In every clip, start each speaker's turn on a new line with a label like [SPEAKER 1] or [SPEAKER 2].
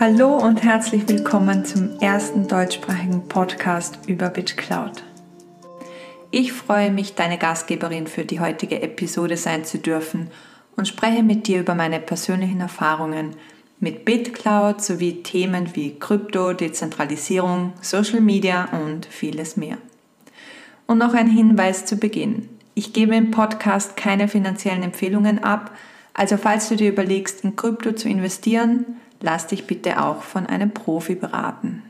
[SPEAKER 1] Hallo und herzlich willkommen zum ersten deutschsprachigen Podcast über BitCloud. Ich freue mich, deine Gastgeberin für die heutige Episode sein zu dürfen und spreche mit dir über meine persönlichen Erfahrungen mit BitCloud sowie Themen wie Krypto, Dezentralisierung, Social Media und vieles mehr. Und noch ein Hinweis zu Beginn. Ich gebe im Podcast keine finanziellen Empfehlungen ab, also falls du dir überlegst, in Krypto zu investieren, lass dich bitte auch von einem Profi beraten.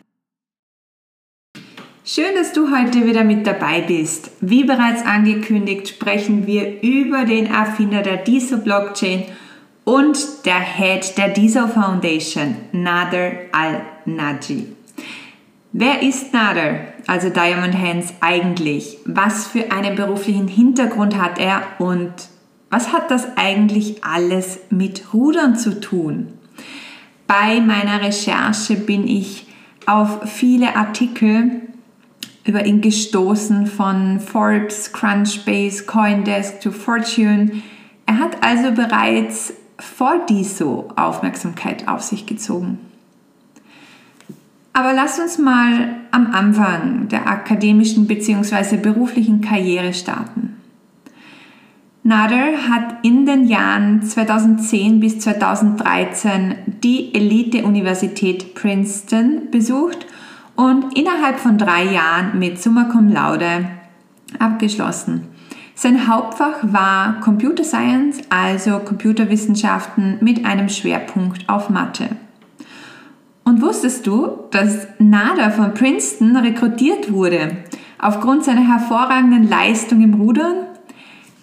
[SPEAKER 1] Schön, dass du heute wieder mit dabei bist. Wie bereits angekündigt, sprechen wir über den Erfinder der DISO Blockchain und der Head der DISO Foundation, Nader Al-Naji. Wer ist Nader, also Diamond Hands, eigentlich? Was für einen beruflichen Hintergrund hat er und was hat das eigentlich alles mit Rudern zu tun? Bei meiner Recherche bin ich auf viele Artikel über ihn gestoßen, von Forbes, Crunchbase, Coindesk to Fortune. Er hat also bereits vor DISO Aufmerksamkeit auf sich gezogen. Aber lass uns mal am Anfang der akademischen bzw. beruflichen Karriere starten. Nader hat in den Jahren 2010 bis 2013 die Elite-Universität Princeton besucht und innerhalb von drei Jahren mit Summa Cum Laude abgeschlossen. Sein Hauptfach war Computer Science, also Computerwissenschaften mit einem Schwerpunkt auf Mathe. Und wusstest du, dass Nader von Princeton rekrutiert wurde aufgrund seiner hervorragenden Leistung im Rudern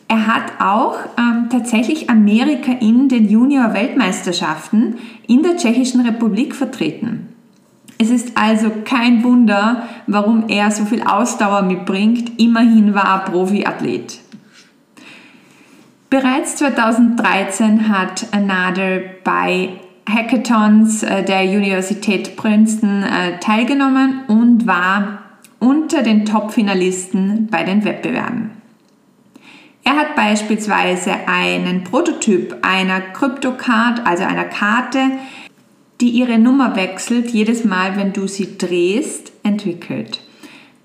[SPEAKER 1] er hat auch ähm, tatsächlich Amerika in den Junior-Weltmeisterschaften in der Tschechischen Republik vertreten. Es ist also kein Wunder, warum er so viel Ausdauer mitbringt. Immerhin war er Profiathlet. Bereits 2013 hat Nader bei Hackathons äh, der Universität Princeton äh, teilgenommen und war unter den Top-Finalisten bei den Wettbewerben. Er hat beispielsweise einen Prototyp einer Kryptocard, also einer Karte, die ihre Nummer wechselt jedes Mal, wenn du sie drehst, entwickelt.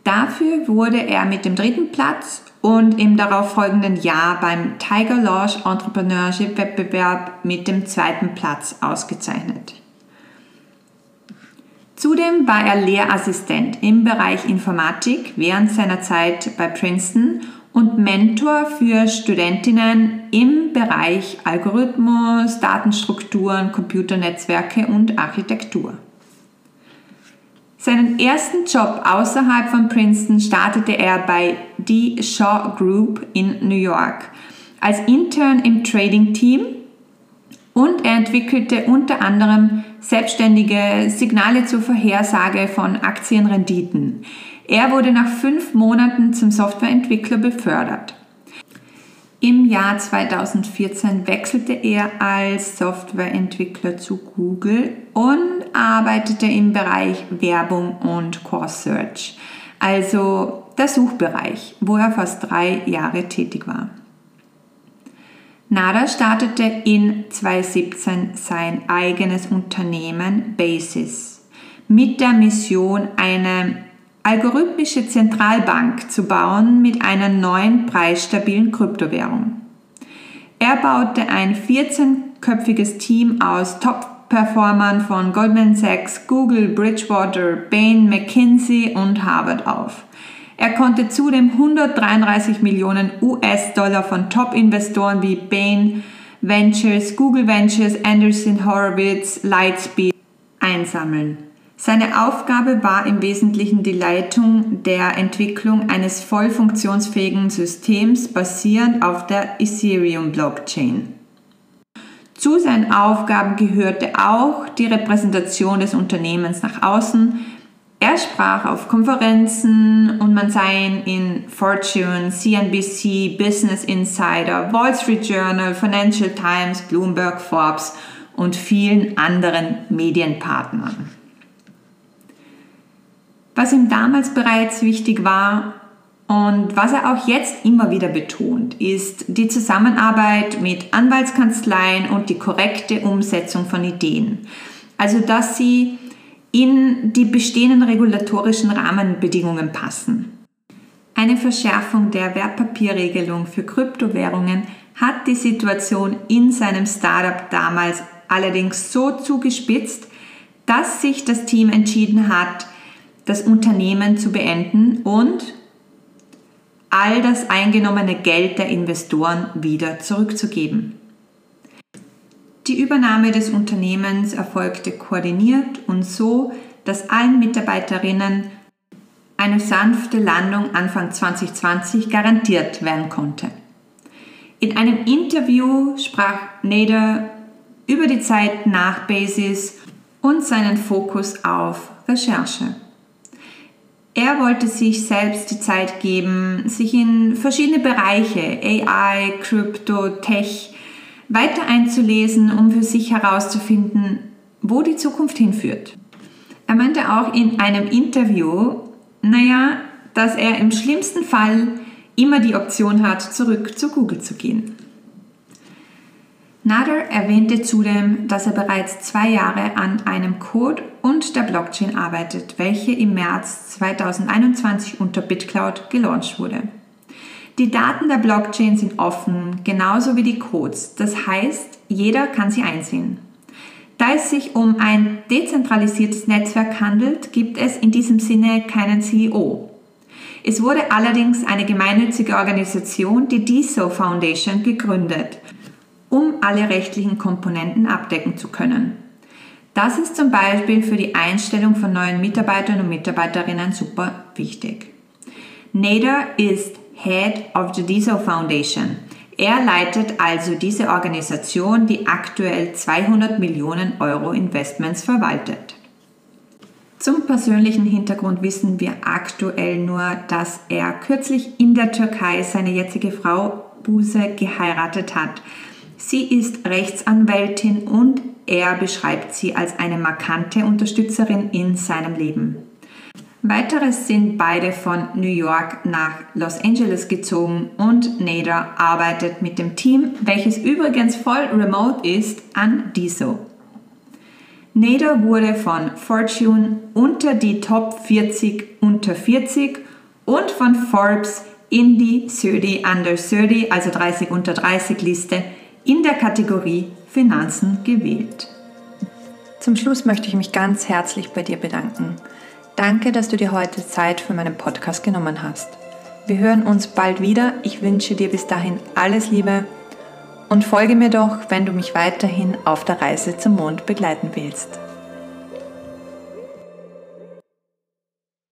[SPEAKER 1] Dafür wurde er mit dem dritten Platz und im darauffolgenden Jahr beim Tiger Launch Entrepreneurship Wettbewerb mit dem zweiten Platz ausgezeichnet. Zudem war er Lehrassistent im Bereich Informatik während seiner Zeit bei Princeton und Mentor für Studentinnen im Bereich Algorithmus, Datenstrukturen, Computernetzwerke und Architektur. Seinen ersten Job außerhalb von Princeton startete er bei The Shaw Group in New York als Intern im Trading Team und er entwickelte unter anderem selbstständige Signale zur Vorhersage von Aktienrenditen. Er wurde nach fünf Monaten zum Softwareentwickler befördert. Im Jahr 2014 wechselte er als Softwareentwickler zu Google und arbeitete im Bereich Werbung und Core Search, also der Suchbereich, wo er fast drei Jahre tätig war. Nada startete in 2017 sein eigenes Unternehmen Basis mit der Mission, eine algorithmische Zentralbank zu bauen mit einer neuen preisstabilen Kryptowährung. Er baute ein 14-köpfiges Team aus Top-Performern von Goldman Sachs, Google, Bridgewater, Bain, McKinsey und Harvard auf. Er konnte zudem 133 Millionen US-Dollar von Top-Investoren wie Bain Ventures, Google Ventures, Anderson Horowitz, Lightspeed einsammeln. Seine Aufgabe war im Wesentlichen die Leitung der Entwicklung eines voll funktionsfähigen Systems basierend auf der Ethereum-Blockchain. Zu seinen Aufgaben gehörte auch die Repräsentation des Unternehmens nach außen, er sprach auf Konferenzen und man sah ihn in Fortune, CNBC, Business Insider, Wall Street Journal, Financial Times, Bloomberg, Forbes und vielen anderen Medienpartnern. Was ihm damals bereits wichtig war und was er auch jetzt immer wieder betont, ist die Zusammenarbeit mit Anwaltskanzleien und die korrekte Umsetzung von Ideen. also dass sie in die bestehenden regulatorischen Rahmenbedingungen passen. Eine Verschärfung der Wertpapierregelung für Kryptowährungen hat die Situation in seinem Startup damals allerdings so zugespitzt, dass sich das Team entschieden hat, das Unternehmen zu beenden und all das eingenommene Geld der Investoren wieder zurückzugeben. Die Übernahme des Unternehmens erfolgte koordiniert und so, dass allen Mitarbeiterinnen eine sanfte Landung Anfang 2020 garantiert werden konnte. In einem Interview sprach Nader über die Zeit nach Basis und seinen Fokus auf Recherche. Er wollte sich selbst die Zeit geben, sich in verschiedene Bereiche, AI, Krypto, Tech, weiter einzulesen, um für sich herauszufinden, wo die Zukunft hinführt. Er meinte auch in einem Interview, naja, dass er im schlimmsten Fall immer die Option hat, zurück zu Google zu gehen. Nader erwähnte zudem, dass er bereits zwei Jahre an einem Code und der Blockchain arbeitet, welche im März 2021 unter BitCloud gelauncht wurde. Die Daten der Blockchain sind offen, genauso wie die Codes. Das heißt, jeder kann sie einsehen. Da es sich um ein dezentralisiertes Netzwerk handelt, gibt es in diesem Sinne keinen CEO. Es wurde allerdings eine gemeinnützige Organisation, die DISO Foundation, gegründet, um alle rechtlichen Komponenten abdecken zu können. Das ist zum Beispiel für die Einstellung von neuen Mitarbeitern und Mitarbeiterinnen super wichtig. Nader ist Head of the DISO Foundation. Er leitet also diese Organisation, die aktuell 200 Millionen Euro Investments verwaltet. Zum persönlichen Hintergrund wissen wir aktuell nur, dass er kürzlich in der Türkei seine jetzige Frau Buse geheiratet hat. Sie ist Rechtsanwältin und er beschreibt sie als eine markante Unterstützerin in seinem Leben. Weiteres sind beide von New York nach Los Angeles gezogen und Nader arbeitet mit dem Team, welches übrigens voll remote ist, an DISO. Nader wurde von Fortune unter die Top 40 unter 40 und von Forbes in die 30 under 30, also 30 unter 30 Liste in der Kategorie Finanzen gewählt.
[SPEAKER 2] Zum Schluss möchte ich mich ganz herzlich bei dir bedanken. Danke, dass du dir heute Zeit für meinen Podcast genommen hast. Wir hören uns bald wieder. Ich wünsche dir bis dahin alles Liebe und folge mir doch, wenn du mich weiterhin auf der Reise zum Mond begleiten willst.